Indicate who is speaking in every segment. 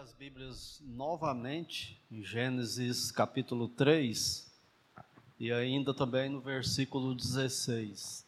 Speaker 1: as Bíblias novamente em Gênesis capítulo 3 e ainda também no versículo 16.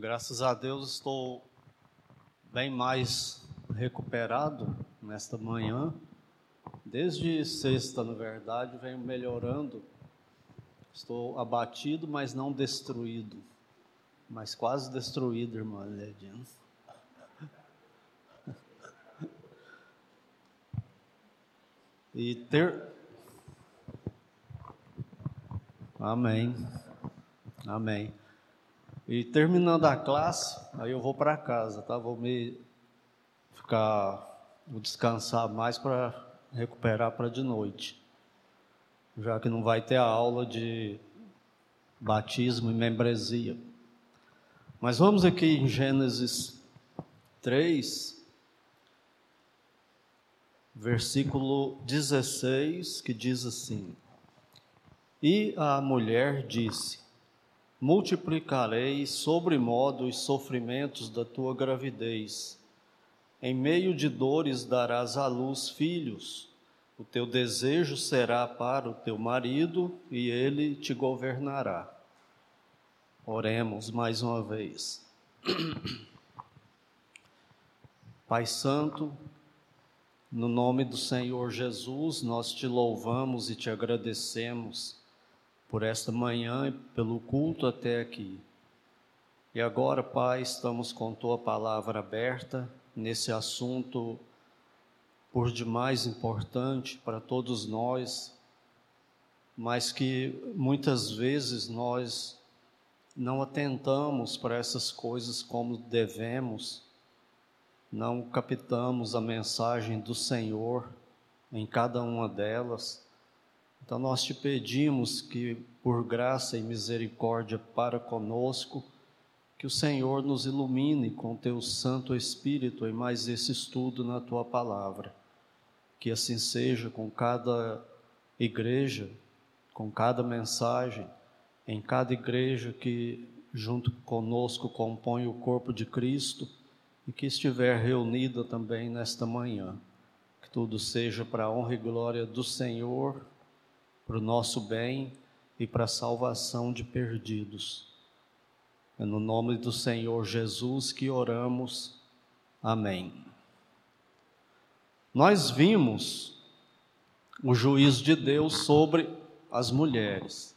Speaker 1: Graças a Deus estou bem mais recuperado nesta manhã. Desde sexta, na verdade, venho melhorando. Estou abatido, mas não destruído. Mas quase destruído, irmã Ledinha. E ter. Amém. Amém. E terminando a classe, aí eu vou para casa, tá? Vou me ficar, vou descansar mais para recuperar para de noite. Já que não vai ter a aula de batismo e membresia. Mas vamos aqui em Gênesis 3, versículo 16, que diz assim: E a mulher disse: multiplicarei sobremodo os sofrimentos da tua gravidez. Em meio de dores darás à luz filhos. O teu desejo será para o teu marido e ele te governará. Oremos mais uma vez. Pai Santo, no nome do Senhor Jesus, nós te louvamos e te agradecemos por esta manhã e pelo culto até aqui. E agora, Pai, estamos com tua palavra aberta nesse assunto por demais importante para todos nós, mas que muitas vezes nós não atentamos para essas coisas como devemos, não captamos a mensagem do Senhor em cada uma delas. Então nós te pedimos que, por graça e misericórdia para conosco, que o Senhor nos ilumine com teu Santo Espírito em mais esse estudo na tua palavra. Que assim seja com cada igreja, com cada mensagem, em cada igreja que junto conosco compõe o corpo de Cristo e que estiver reunida também nesta manhã. Que tudo seja para a honra e glória do Senhor para o nosso bem e para a salvação de perdidos. É no nome do Senhor Jesus que oramos. Amém. Nós vimos o juízo de Deus sobre as mulheres.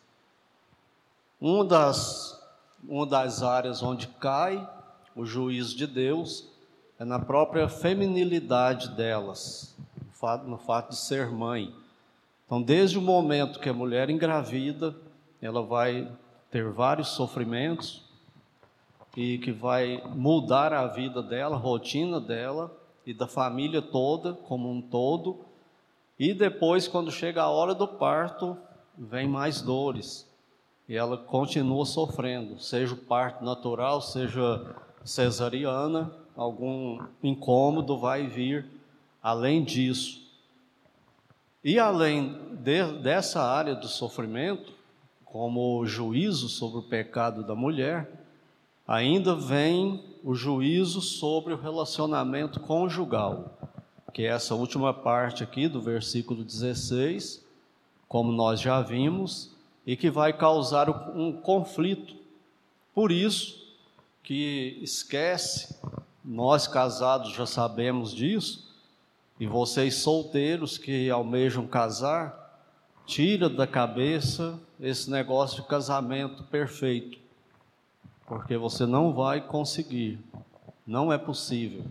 Speaker 1: Uma das, uma das áreas onde cai o juízo de Deus é na própria feminilidade delas, no fato, no fato de ser mãe. Então, desde o momento que a mulher engravida, ela vai ter vários sofrimentos e que vai mudar a vida dela, a rotina dela e da família toda, como um todo. E depois, quando chega a hora do parto, vem mais dores e ela continua sofrendo, seja o parto natural, seja cesariana, algum incômodo vai vir além disso. E além de, dessa área do sofrimento, como o juízo sobre o pecado da mulher, ainda vem o juízo sobre o relacionamento conjugal, que é essa última parte aqui do versículo 16, como nós já vimos, e que vai causar um conflito. Por isso que esquece, nós casados já sabemos disso, e vocês solteiros que almejam casar, tira da cabeça esse negócio de casamento perfeito, porque você não vai conseguir, não é possível.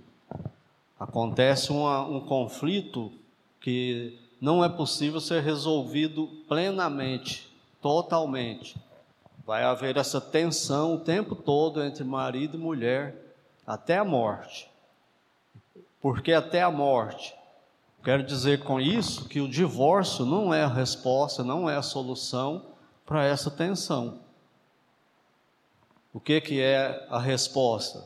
Speaker 1: Acontece uma, um conflito que não é possível ser resolvido plenamente, totalmente. Vai haver essa tensão o tempo todo entre marido e mulher até a morte. Porque até a morte Quero dizer com isso que o divórcio não é a resposta, não é a solução para essa tensão. O que, que é a resposta?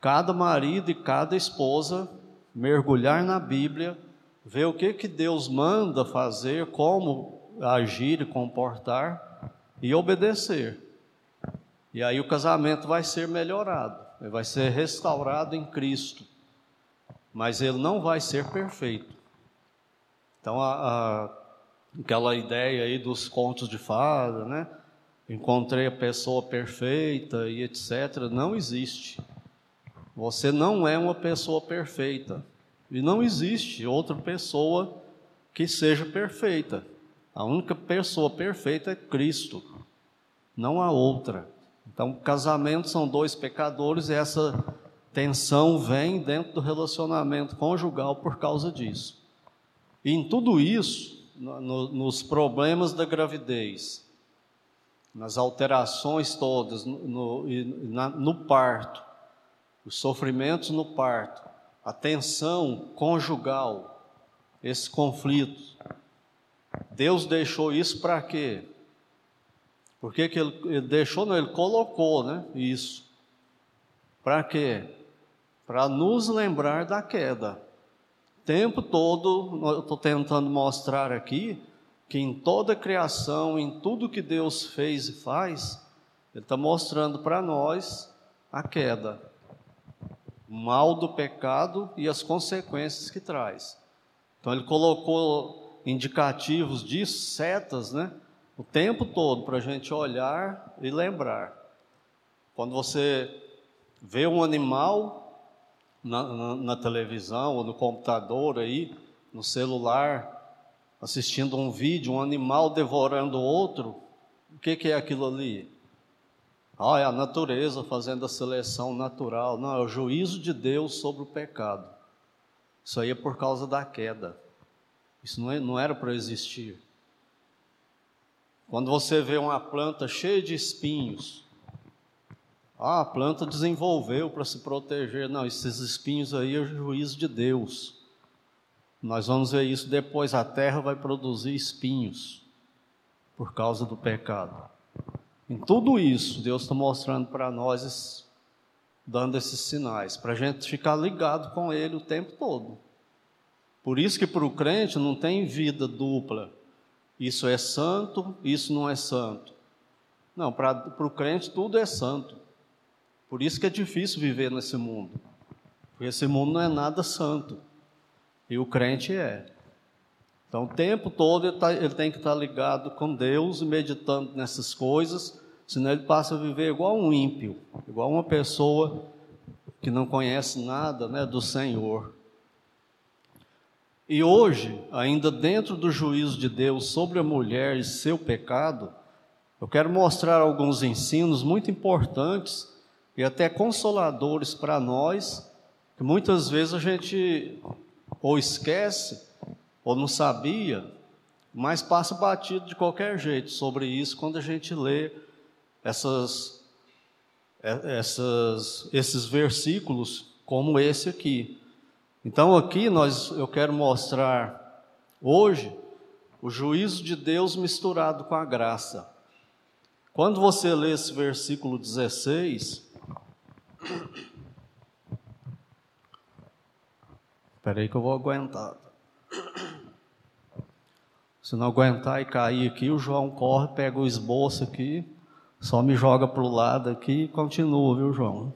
Speaker 1: Cada marido e cada esposa mergulhar na Bíblia, ver o que, que Deus manda fazer, como agir e comportar e obedecer. E aí o casamento vai ser melhorado, vai ser restaurado em Cristo mas ele não vai ser perfeito. Então, a, a, aquela ideia aí dos contos de fada, né? Encontrei a pessoa perfeita e etc., não existe. Você não é uma pessoa perfeita. E não existe outra pessoa que seja perfeita. A única pessoa perfeita é Cristo, não há outra. Então, casamento são dois pecadores e essa Tensão vem dentro do relacionamento conjugal por causa disso. E em tudo isso, no, nos problemas da gravidez, nas alterações todas, no, no, na, no parto, os sofrimentos no parto, a tensão conjugal, esse conflito, Deus deixou isso para quê? Por que, que ele, ele deixou? Não, ele colocou né, isso. Para quê? Para nos lembrar da queda. O tempo todo, eu estou tentando mostrar aqui que em toda a criação, em tudo que Deus fez e faz, Ele está mostrando para nós a queda, o mal do pecado e as consequências que traz. Então, Ele colocou indicativos disso, setas, né? O tempo todo para a gente olhar e lembrar. Quando você vê um animal, na, na, na televisão ou no computador aí, no celular, assistindo um vídeo, um animal devorando outro, o que, que é aquilo ali? Ah, é a natureza fazendo a seleção natural. Não, é o juízo de Deus sobre o pecado. Isso aí é por causa da queda. Isso não, é, não era para existir. Quando você vê uma planta cheia de espinhos, ah, a planta desenvolveu para se proteger. Não, esses espinhos aí é o juízo de Deus. Nós vamos ver isso depois. A terra vai produzir espinhos por causa do pecado. Em tudo isso, Deus está mostrando para nós, dando esses sinais, para a gente ficar ligado com Ele o tempo todo. Por isso que para o crente não tem vida dupla. Isso é santo, isso não é santo. Não, para o crente tudo é santo. Por isso que é difícil viver nesse mundo. Porque esse mundo não é nada santo. E o crente é. Então, o tempo todo ele, tá, ele tem que estar ligado com Deus e meditando nessas coisas, senão ele passa a viver igual um ímpio, igual uma pessoa que não conhece nada né, do Senhor. E hoje, ainda dentro do juízo de Deus sobre a mulher e seu pecado, eu quero mostrar alguns ensinos muito importantes e até consoladores para nós, que muitas vezes a gente ou esquece ou não sabia, mas passa batido de qualquer jeito sobre isso quando a gente lê essas, é, essas, esses versículos como esse aqui. Então aqui nós, eu quero mostrar hoje o juízo de Deus misturado com a graça. Quando você lê esse versículo 16, Espera aí que eu vou aguentar. Se não aguentar e cair aqui, o João corre, pega o esboço aqui, só me joga para o lado aqui e continua, viu, João?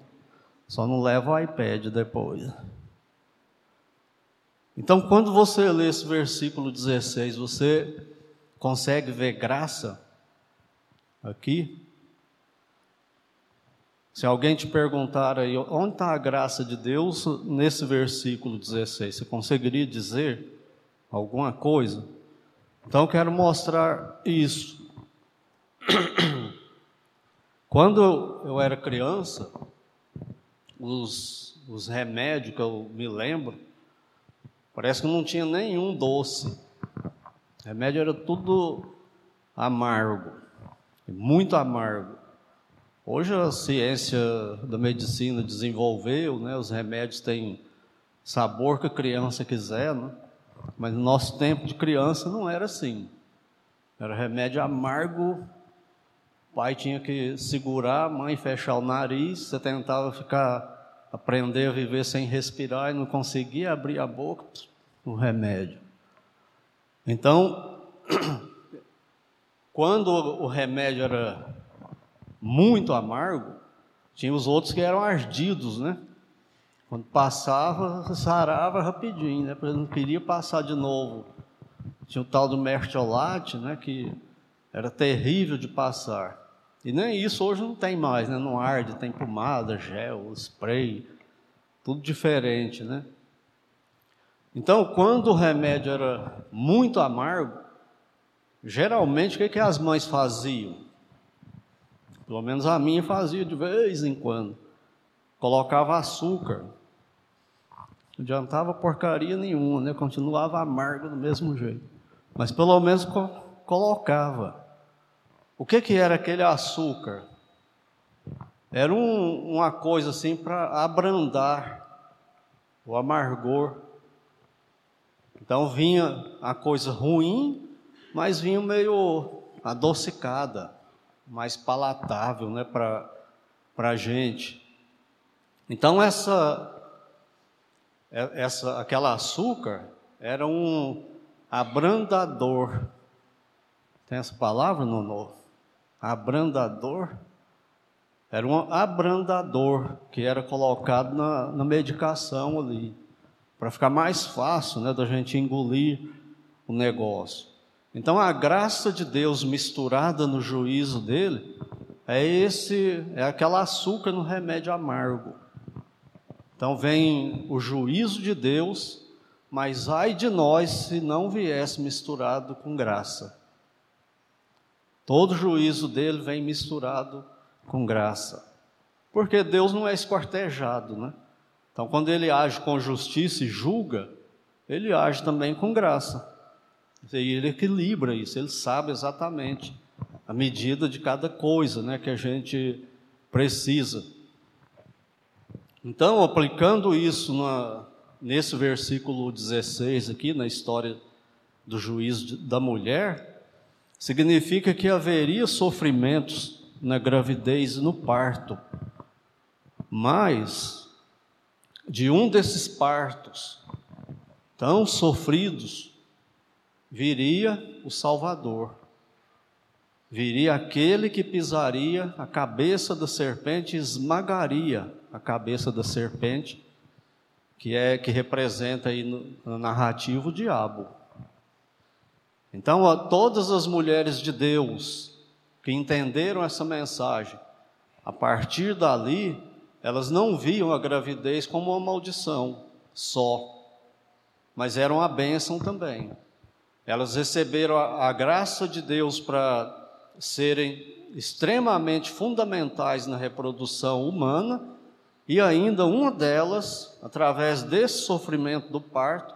Speaker 1: Só não leva o iPad depois. Então, quando você lê esse versículo 16, você consegue ver graça aqui? Se alguém te perguntar aí, onde está a graça de Deus nesse versículo 16, você conseguiria dizer alguma coisa? Então eu quero mostrar isso. Quando eu era criança, os, os remédios que eu me lembro, parece que não tinha nenhum doce. O remédio era tudo amargo, muito amargo. Hoje a ciência da medicina desenvolveu, né? Os remédios têm sabor que a criança quiser, né? Mas no nosso tempo de criança não era assim. Era remédio amargo. O pai tinha que segurar, a mãe fechar o nariz, você tentava ficar aprender a viver sem respirar e não conseguia abrir a boca, o remédio. Então, quando o remédio era muito amargo, tinha os outros que eram ardidos, né? Quando passava, sarava rapidinho, né? Porque não queria passar de novo. Tinha o tal do mertiolate, né? Que era terrível de passar. E nem isso hoje não tem mais, né? Não arde, tem pomada, gel, spray, tudo diferente, né? Então, quando o remédio era muito amargo, geralmente o que, que as mães faziam? Pelo menos a minha fazia de vez em quando. Colocava açúcar. Não adiantava porcaria nenhuma, né? Continuava amargo do mesmo jeito. Mas pelo menos co colocava. O que, que era aquele açúcar? Era um, uma coisa assim para abrandar o amargor. Então vinha a coisa ruim, mas vinha meio adocicada, mais palatável né, para a gente. Então essa, é, essa, aquela açúcar era um abrandador. Tem essa palavra no, no abrandador, era um abrandador que era colocado na, na medicação ali, para ficar mais fácil né, da gente engolir o negócio. Então a graça de Deus misturada no juízo dele é esse, é aquela açúcar no remédio amargo. Então vem o juízo de Deus, mas ai de nós se não viesse misturado com graça. Todo juízo dele vem misturado com graça. Porque Deus não é esquartejado, né? Então, quando ele age com justiça e julga, ele age também com graça. E ele equilibra isso, ele sabe exatamente a medida de cada coisa né, que a gente precisa. Então, aplicando isso na, nesse versículo 16 aqui, na história do juízo da mulher, significa que haveria sofrimentos na gravidez e no parto. Mas, de um desses partos tão sofridos, viria o Salvador. Viria aquele que pisaria a cabeça da serpente esmagaria a cabeça da serpente, que é que representa aí no, na narrativa o diabo. Então, todas as mulheres de Deus que entenderam essa mensagem, a partir dali, elas não viam a gravidez como uma maldição só, mas era uma bênção também. Elas receberam a, a graça de Deus para serem extremamente fundamentais na reprodução humana, e ainda uma delas, através desse sofrimento do parto,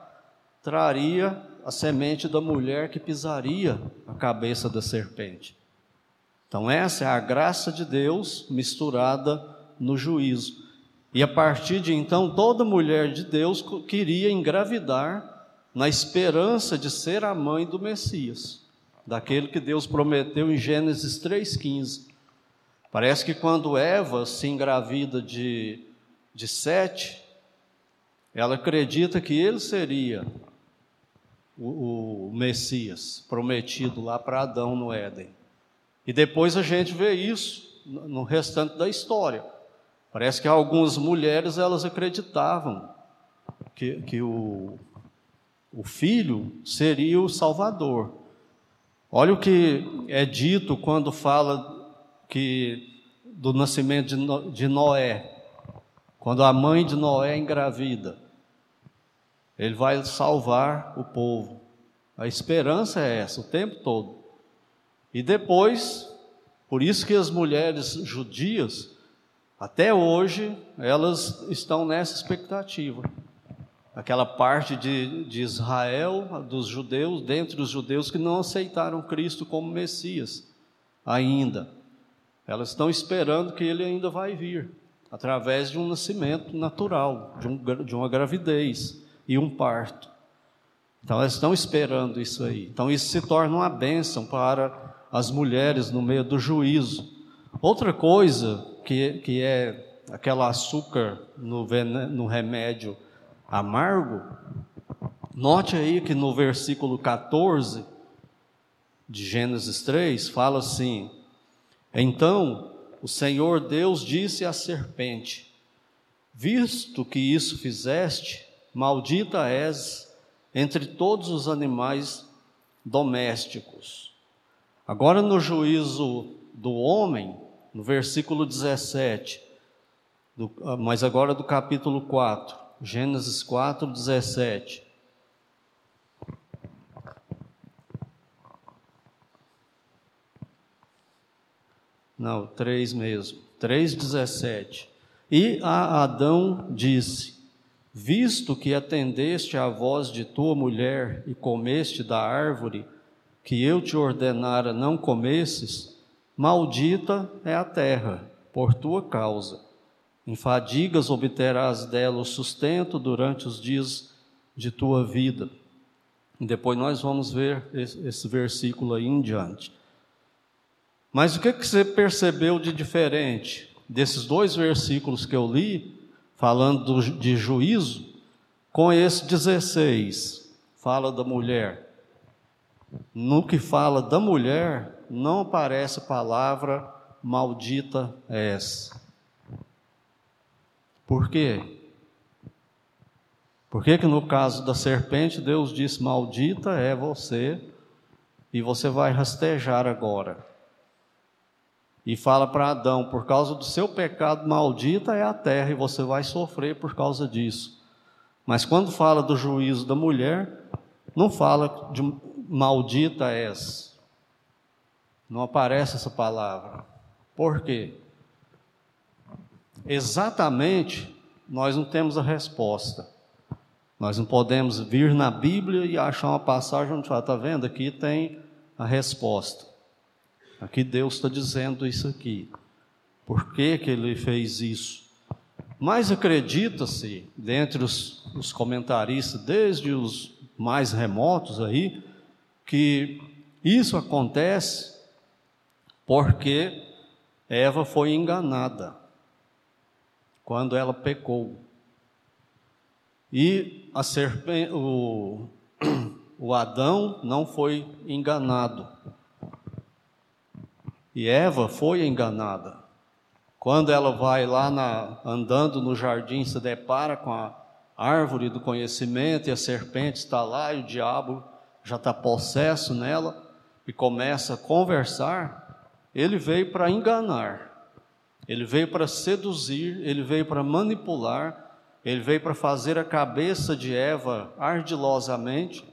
Speaker 1: traria a semente da mulher que pisaria a cabeça da serpente. Então, essa é a graça de Deus misturada no juízo. E a partir de então, toda mulher de Deus queria engravidar na esperança de ser a mãe do Messias, daquele que Deus prometeu em Gênesis 3,15. Parece que quando Eva se engravida de, de Sete, ela acredita que ele seria o, o Messias prometido lá para Adão no Éden. E depois a gente vê isso no restante da história. Parece que algumas mulheres elas acreditavam que, que o, o filho seria o Salvador. Olha o que é dito quando fala que do nascimento de Noé, quando a mãe de Noé engravida. Ele vai salvar o povo. A esperança é essa o tempo todo. E depois, por isso que as mulheres judias, até hoje, elas estão nessa expectativa. Aquela parte de, de Israel, dos judeus, dentre os judeus que não aceitaram Cristo como Messias ainda. Elas estão esperando que ele ainda vai vir, através de um nascimento natural, de, um, de uma gravidez e um parto. Então elas estão esperando isso aí. Então isso se torna uma bênção para as mulheres no meio do juízo. Outra coisa que, que é aquele açúcar no, no remédio amargo, note aí que no versículo 14 de Gênesis 3 fala assim: Então o Senhor Deus disse à serpente: Visto que isso fizeste, maldita és entre todos os animais domésticos. Agora, no juízo do homem, no versículo 17, do, ah, mas agora do capítulo 4, Gênesis 4, 17. Não, 3 mesmo. 3,17. E a Adão disse: Visto que atendeste à voz de tua mulher e comeste da árvore que eu te ordenara não comesses, maldita é a terra por tua causa. Em fadigas obterás dela o sustento durante os dias de tua vida. E depois nós vamos ver esse, versículo aí em diante. Mas o que, que você percebeu de diferente desses dois versículos que eu li, falando de juízo, com esse 16, fala da mulher? No que fala da mulher, não aparece palavra maldita és. Por quê? Por que, que no caso da serpente Deus disse: Maldita é você, e você vai rastejar agora? e fala para Adão: por causa do seu pecado, maldita é a terra e você vai sofrer por causa disso. Mas quando fala do juízo da mulher, não fala de maldita és. Não aparece essa palavra. Por quê? Exatamente, nós não temos a resposta. Nós não podemos vir na Bíblia e achar uma passagem onde fala, está vendo? Aqui tem a resposta. Aqui Deus está dizendo isso aqui. Por que, que ele fez isso? Mas acredita-se, dentre os, os comentaristas, desde os mais remotos aí, que isso acontece porque Eva foi enganada quando ela pecou. E a serpente, o, o Adão não foi enganado. E Eva foi enganada. Quando ela vai lá na, andando no jardim, se depara com a árvore do conhecimento e a serpente está lá e o diabo já está possesso nela e começa a conversar, ele veio para enganar, ele veio para seduzir, ele veio para manipular, ele veio para fazer a cabeça de Eva ardilosamente,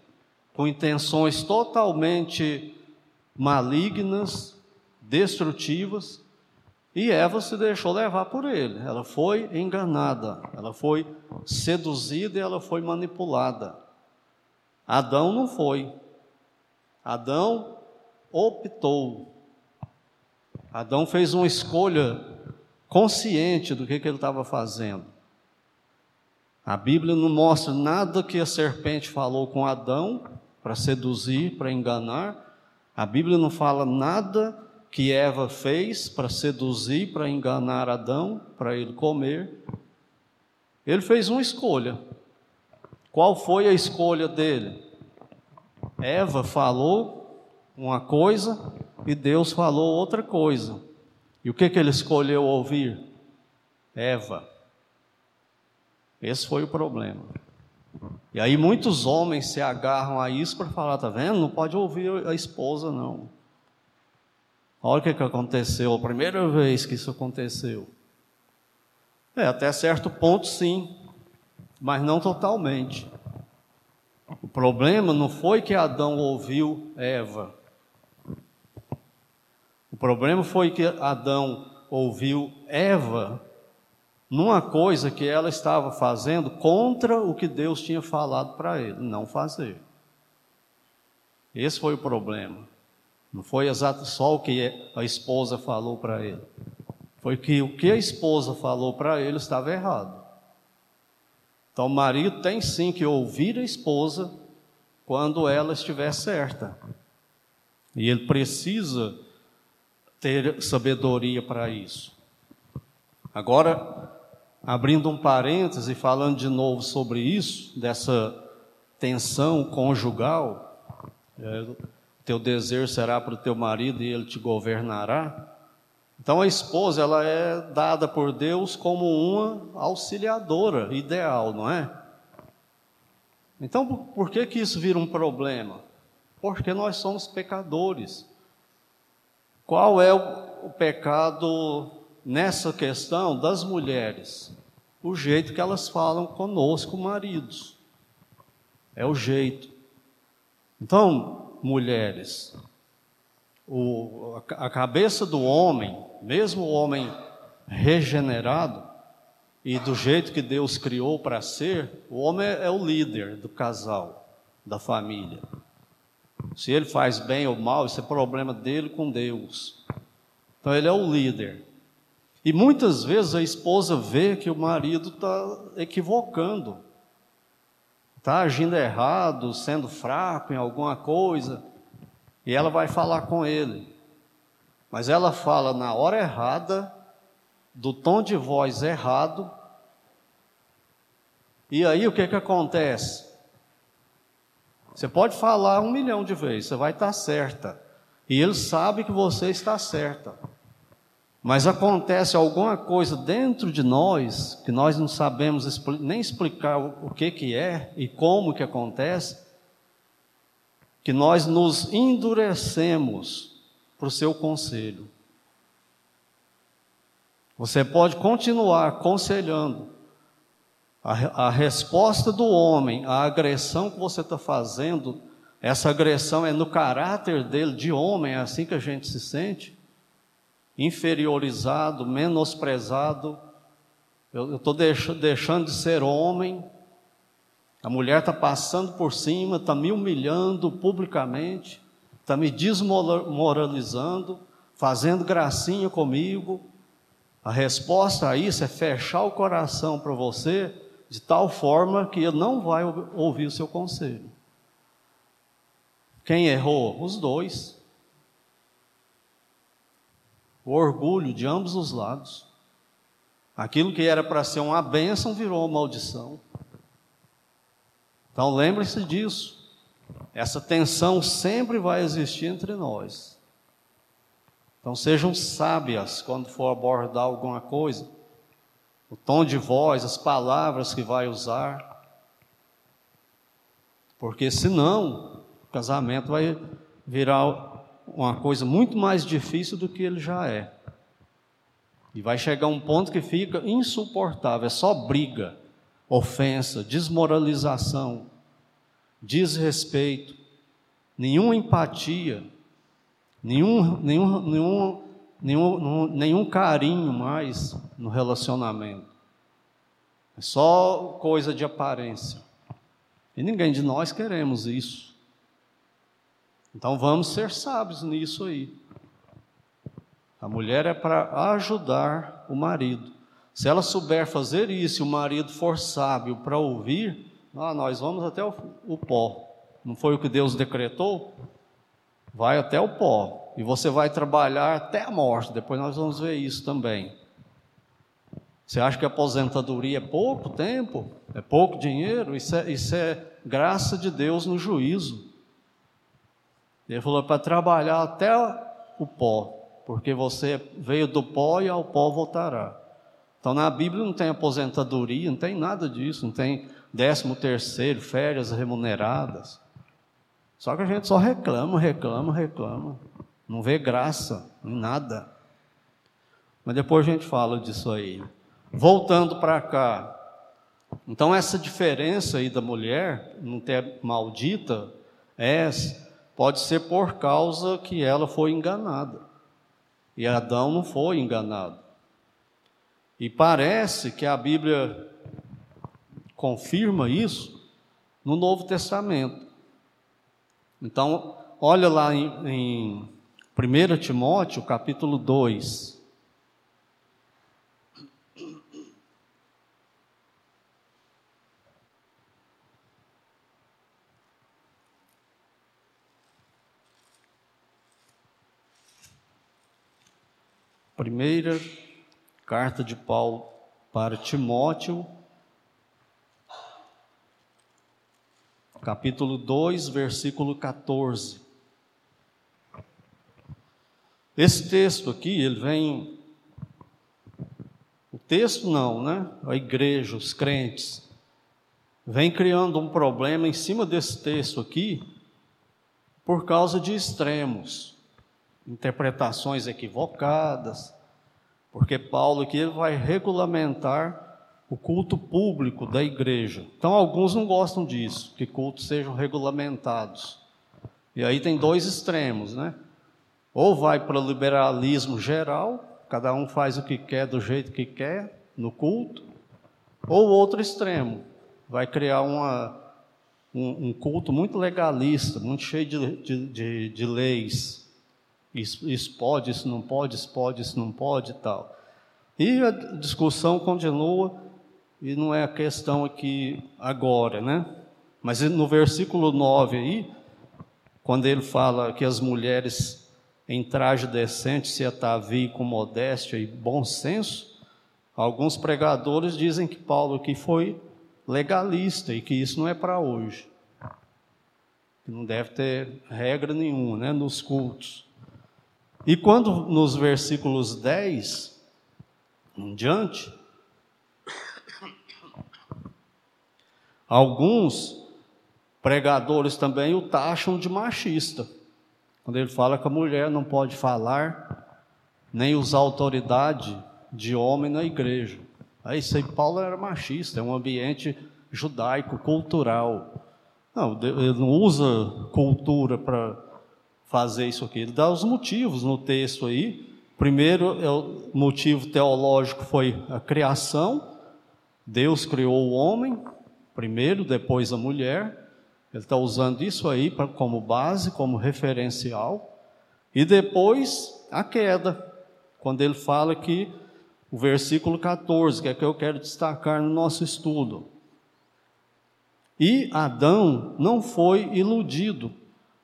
Speaker 1: com intenções totalmente malignas, destrutivas, e Eva se deixou levar por ele. Ela foi enganada, ela foi seduzida e ela foi manipulada. Adão não foi. Adão optou. Adão fez uma escolha consciente do que, que ele estava fazendo. A Bíblia não mostra nada que a serpente falou com Adão para seduzir, para enganar. A Bíblia não fala nada que Eva fez para seduzir, para enganar Adão, para ele comer. Ele fez uma escolha. Qual foi a escolha dele? Eva falou uma coisa e Deus falou outra coisa. E o que, que ele escolheu ouvir? Eva. Esse foi o problema. E aí muitos homens se agarram a isso para falar, tá vendo? Não pode ouvir a esposa, não. Olha o que, que aconteceu, a primeira vez que isso aconteceu. É, até certo ponto sim, mas não totalmente. O problema não foi que Adão ouviu Eva. Problema foi que Adão ouviu Eva numa coisa que ela estava fazendo contra o que Deus tinha falado para ele, não fazer. Esse foi o problema. Não foi exato só o que a esposa falou para ele. Foi que o que a esposa falou para ele estava errado. Então o marido tem sim que ouvir a esposa quando ela estiver certa. E ele precisa ter sabedoria para isso. Agora, abrindo um parêntese, falando de novo sobre isso, dessa tensão conjugal, é, teu desejo será para o teu marido e ele te governará. Então a esposa ela é dada por Deus como uma auxiliadora ideal, não é? Então por que que isso vira um problema? Porque nós somos pecadores. Qual é o, pecado nessa questão das mulheres? O jeito que elas falam conosco, maridos. É o jeito. Então, mulheres, o, a cabeça do homem, mesmo o homem regenerado, e do jeito que Deus criou para ser, o homem é, é o líder do casal, da família. Se ele faz bem ou mal, isso é problema dele com Deus. Então ele é o líder. E muitas vezes a esposa vê que o marido está equivocando, está agindo errado, sendo fraco em alguma coisa, e ela vai falar com ele. Mas ela fala na hora errada, do tom de voz errado. E aí o que, que acontece? Você pode falar um milhão de vezes, você vai estar certa. E ele sabe que você está certa. Mas acontece alguma coisa dentro de nós que nós não sabemos nem explicar o que, que é e como que acontece, que nós nos endurecemos para o seu conselho. Você pode continuar aconselhando. A, a resposta do homem à agressão que você está fazendo, essa agressão é no caráter dele, de homem, é assim que a gente se sente inferiorizado, menosprezado. Eu estou deixando de ser homem. A mulher está passando por cima, está me humilhando publicamente, está me desmoralizando, fazendo gracinha comigo. A resposta a isso é fechar o coração para você de tal forma que ele não vai ouvir o seu conselho. Quem errou? Os dois o orgulho de ambos os lados. Aquilo que era para ser uma bênção virou uma maldição. Então lembre-se disso. Essa tensão sempre vai existir entre nós. Então sejam sábias quando for abordar alguma coisa. O tom de voz, as palavras que vai usar. Porque senão, o casamento vai virar uma coisa muito mais difícil do que ele já é. E vai chegar um ponto que fica insuportável, é só briga, ofensa, desmoralização, desrespeito, nenhuma empatia, nenhum, nenhum, nenhum, nenhum, nenhum carinho mais no relacionamento. É só coisa de aparência. E ninguém de nós queremos isso. Então vamos ser sábios nisso aí. A mulher é para ajudar o marido. Se ela souber fazer isso e o marido for sábio para ouvir, ah, nós vamos até o, o pó. Não foi o que Deus decretou? Vai até o pó. E você vai trabalhar até a morte. Depois nós vamos ver isso também. Você acha que a aposentadoria é pouco tempo? É pouco dinheiro? Isso é, isso é graça de Deus no juízo. Ele falou para trabalhar até o pó, porque você veio do pó e ao pó voltará. Então na Bíblia não tem aposentadoria, não tem nada disso, não tem décimo terceiro, férias remuneradas. Só que a gente só reclama, reclama, reclama. Não vê graça em nada. Mas depois a gente fala disso aí. Voltando para cá. Então essa diferença aí da mulher não ter maldita é pode ser por causa que ela foi enganada. E Adão não foi enganado. E parece que a Bíblia confirma isso no Novo Testamento. Então, olha lá em, em 1 Timóteo, capítulo 2. Primeira carta de Paulo para Timóteo, capítulo 2, versículo 14. Esse texto aqui, ele vem. O texto não, né? A igreja, os crentes, vem criando um problema em cima desse texto aqui, por causa de extremos, interpretações equivocadas, porque Paulo aqui vai regulamentar o culto público da igreja. Então, alguns não gostam disso, que cultos sejam regulamentados. E aí tem dois extremos, né? Ou vai para o liberalismo geral, cada um faz o que quer do jeito que quer no culto, ou outro extremo, vai criar uma, um, um culto muito legalista, muito cheio de, de, de, de leis. Isso, isso pode, isso não pode, isso pode, isso não pode e tal. E a discussão continua e não é a questão aqui agora, né? Mas no versículo 9 aí, quando ele fala que as mulheres em traje decente se ataviem com modéstia e bom senso, alguns pregadores dizem que Paulo aqui foi legalista e que isso não é para hoje. Que não deve ter regra nenhuma, né, nos cultos. E quando nos versículos 10 em diante, Alguns pregadores também o taxam de machista. Quando ele fala que a mulher não pode falar nem usar autoridade de homem na igreja. Aí aí Paulo era machista, é um ambiente judaico, cultural. Não, ele não usa cultura para fazer isso aqui. Ele dá os motivos no texto aí. Primeiro, é o motivo teológico foi a criação. Deus criou o homem, primeiro, depois a mulher. Ele está usando isso aí pra, como base, como referencial. E depois a queda, quando ele fala que o versículo 14, que é que eu quero destacar no nosso estudo. E Adão não foi iludido,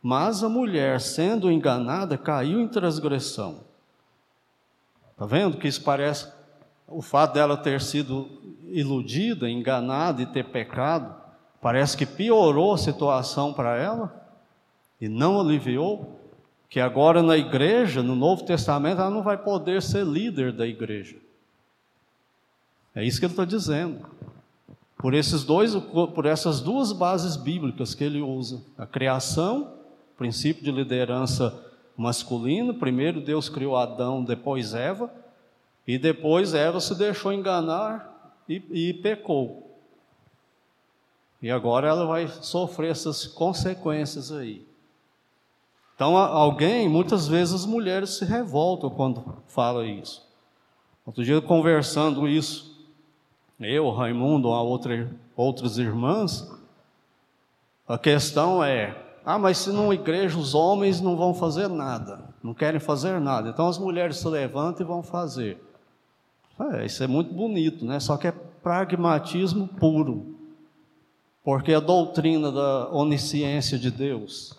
Speaker 1: mas a mulher, sendo enganada, caiu em transgressão. Está vendo que isso parece o fato dela ter sido iludida, enganada e ter pecado, parece que piorou a situação para ela e não aliviou. Que agora na igreja, no Novo Testamento, ela não vai poder ser líder da igreja. É isso que ele está dizendo. Por, esses dois, por essas duas bases bíblicas que ele usa: a criação, princípio de liderança masculino. Primeiro Deus criou Adão, depois Eva. E depois Eva se deixou enganar e, e pecou. E agora ela vai sofrer essas consequências aí. Então, alguém, muitas vezes as mulheres se revoltam quando fala isso. Outro dia, conversando isso, eu, Raimundo, a outra, outras irmãs, a questão é: ah, mas se numa igreja os homens não vão fazer nada, não querem fazer nada, então as mulheres se levantam e vão fazer. É, isso é muito bonito, né? Só que é pragmatismo puro. Porque a doutrina da onisciência de Deus,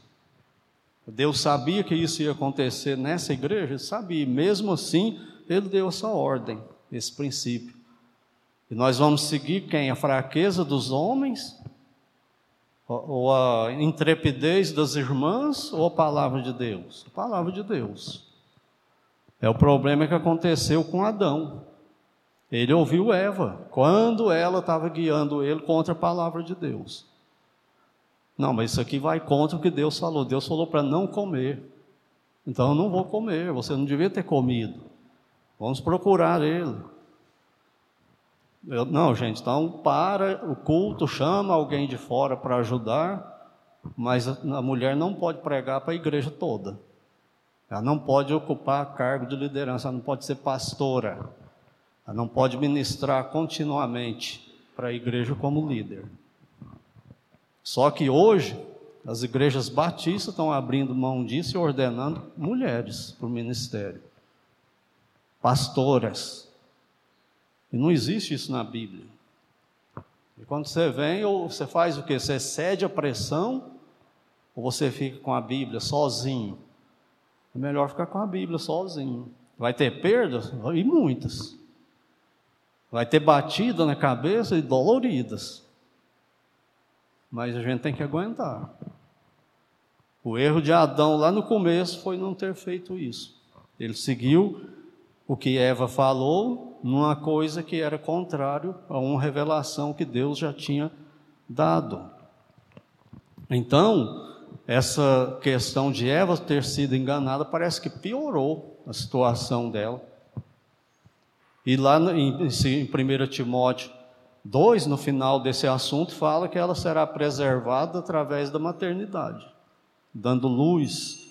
Speaker 1: Deus sabia que isso ia acontecer nessa igreja, sabia, mesmo assim, ele deu essa ordem, esse princípio. E nós vamos seguir quem? A fraqueza dos homens, ou a intrepidez das irmãs, ou a palavra de Deus? A palavra de Deus. É o problema que aconteceu com Adão. Ele ouviu Eva quando ela estava guiando ele contra a palavra de Deus. Não, mas isso aqui vai contra o que Deus falou. Deus falou para não comer. Então eu não vou comer, você não devia ter comido. Vamos procurar ele. Eu, não, gente, então para o culto, chama alguém de fora para ajudar, mas a, mulher não pode pregar para a igreja toda. Ela não pode ocupar cargo de liderança, ela não pode ser pastora. Ela não pode ministrar continuamente para a igreja como líder. Só que hoje, as igrejas batistas estão abrindo mão disso e ordenando mulheres para o ministério. Pastoras. E não existe isso na Bíblia. E quando você vem, ou você faz o quê? Você cede a pressão, ou você fica com a Bíblia sozinho? É melhor ficar com a Bíblia sozinho. Vai ter perdas? E muitas. Vai ter batida na cabeça e doloridas. Mas a gente tem que aguentar. O erro de Adão lá no começo foi não ter feito isso. Ele seguiu o que Eva falou numa coisa que era contrário a uma revelação que Deus já tinha dado. Então, essa questão de Eva ter sido enganada parece que piorou a situação dela. E lá em 1 Timóteo 2, no final desse assunto, fala que ela será preservada através da maternidade dando luz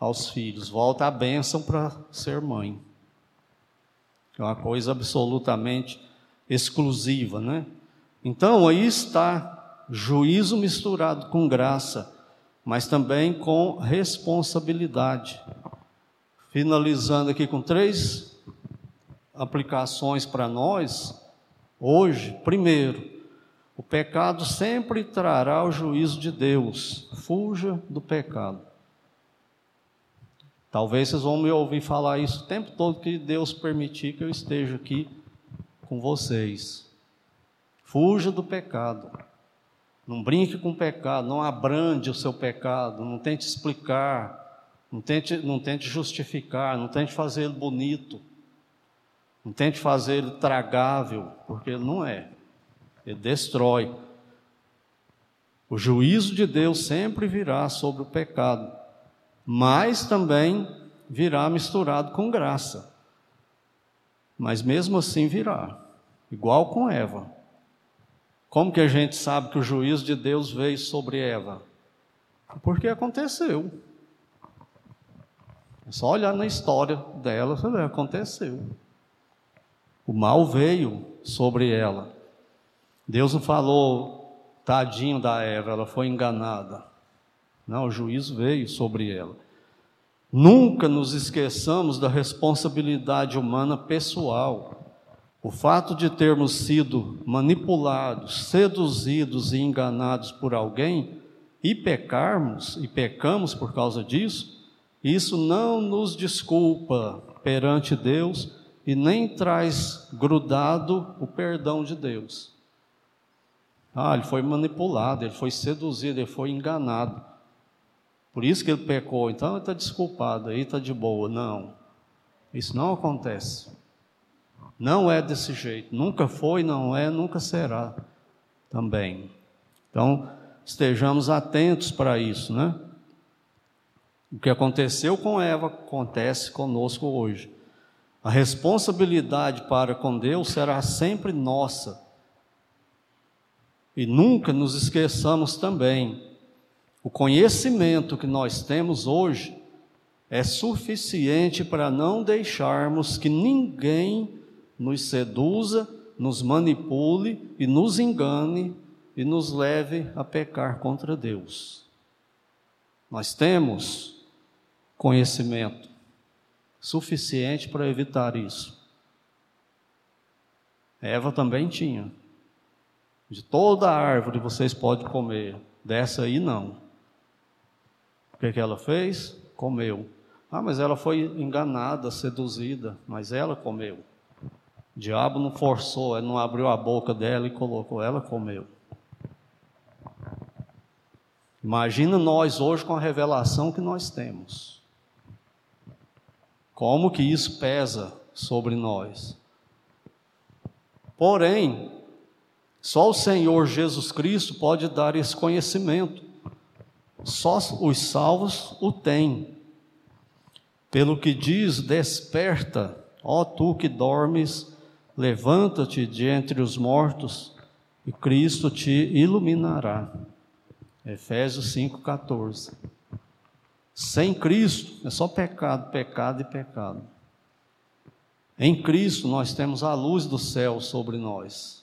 Speaker 1: aos filhos. Volta a bênção para ser mãe. É uma coisa absolutamente exclusiva, né? Então aí está juízo misturado com graça, mas também com responsabilidade. Finalizando aqui com três aplicações para nós hoje. Primeiro, o pecado sempre trará o juízo de Deus. Fuja do pecado. Talvez vocês vão me ouvir falar isso o tempo todo que Deus permitir que eu esteja aqui com vocês. Fuja do pecado. Não brinque com o pecado, não abrande o seu pecado, não tente explicar, não tente, não tente justificar, não tente fazer ele bonito, não tente fazer ele tragável, porque ele não é ele destrói. O juízo de Deus sempre virá sobre o pecado, mas também virá misturado com graça. Mas mesmo assim virá, igual com Eva. Como que a gente sabe que o juízo de Deus veio sobre Eva? Porque aconteceu. É só olhar na história dela, aconteceu. O mal veio sobre ela. Deus não falou, tadinho da Eva, ela foi enganada. Não, o juízo veio sobre ela. Nunca nos esqueçamos da responsabilidade humana pessoal. O fato de termos sido manipulados, seduzidos e enganados por alguém e pecarmos, e pecamos por causa disso, isso não nos desculpa perante Deus e nem traz grudado o perdão de Deus. Ah, ele foi manipulado, ele foi seduzido, ele foi enganado. Por isso que ele pecou. Então ele está desculpado, aí está de boa. Não. Isso não acontece. Não é desse jeito. Nunca foi, não é, nunca será também. Então, estejamos atentos para isso, né? O que aconteceu com Eva acontece conosco hoje. A responsabilidade para com Deus será sempre nossa e nunca nos esqueçamos também, o conhecimento que nós temos hoje é suficiente para não deixarmos que ninguém nos seduza, nos manipule e nos engane e nos leve a pecar contra Deus. Nós temos conhecimento suficiente para evitar isso. Eva também tinha. De toda árvore vocês podem comer, dessa aí não. O que, que ela fez? Comeu. Ah, mas ela foi enganada, seduzida, mas ela comeu. O diabo não forçou, ele não abriu a boca dela e colocou, ela comeu. Imagina nós hoje com a revelação que nós temos. Como que isso pesa sobre nós? Porém, só o Senhor Jesus Cristo pode dar esse conhecimento. Só os salvos o têm. Pelo que diz: Desperta, ó tu que dormes, levanta-te de entre os mortos, e Cristo te iluminará. Efésios 5,14. Sem Cristo é só pecado, pecado e pecado. Em Cristo nós temos a luz do céu sobre nós.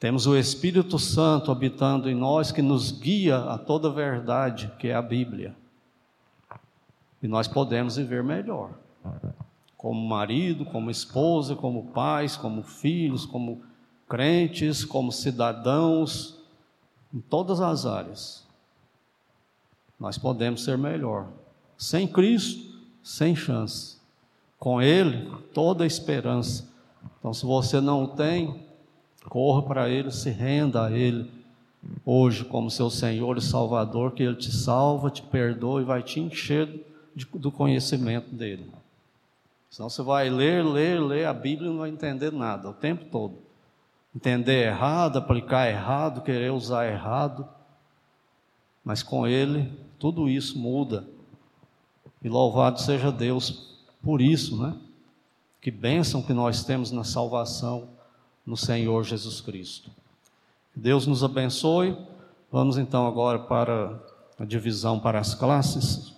Speaker 1: Temos o Espírito Santo habitando em nós que nos guia a toda a verdade, que é a Bíblia. E nós podemos viver melhor. Como marido, como esposa, como pais, como filhos, como crentes, como cidadãos, em todas as áreas. Nós podemos ser melhor. Sem Cristo, sem chance. com Ele toda esperança. Então, se você não tem, corra para Ele, se renda a Ele hoje como seu Senhor e Salvador, que Ele te salva, te perdoa e vai te encher de, do conhecimento dele. Senão você vai ler, ler, ler a Bíblia e não vai entender nada o tempo todo. Entender errado, aplicar errado, querer usar errado. Mas com Ele, tudo isso muda. E louvado seja Deus por isso, né? Que bênção que nós temos na salvação no Senhor Jesus Cristo. Deus nos abençoe. Vamos então agora para a divisão para as classes.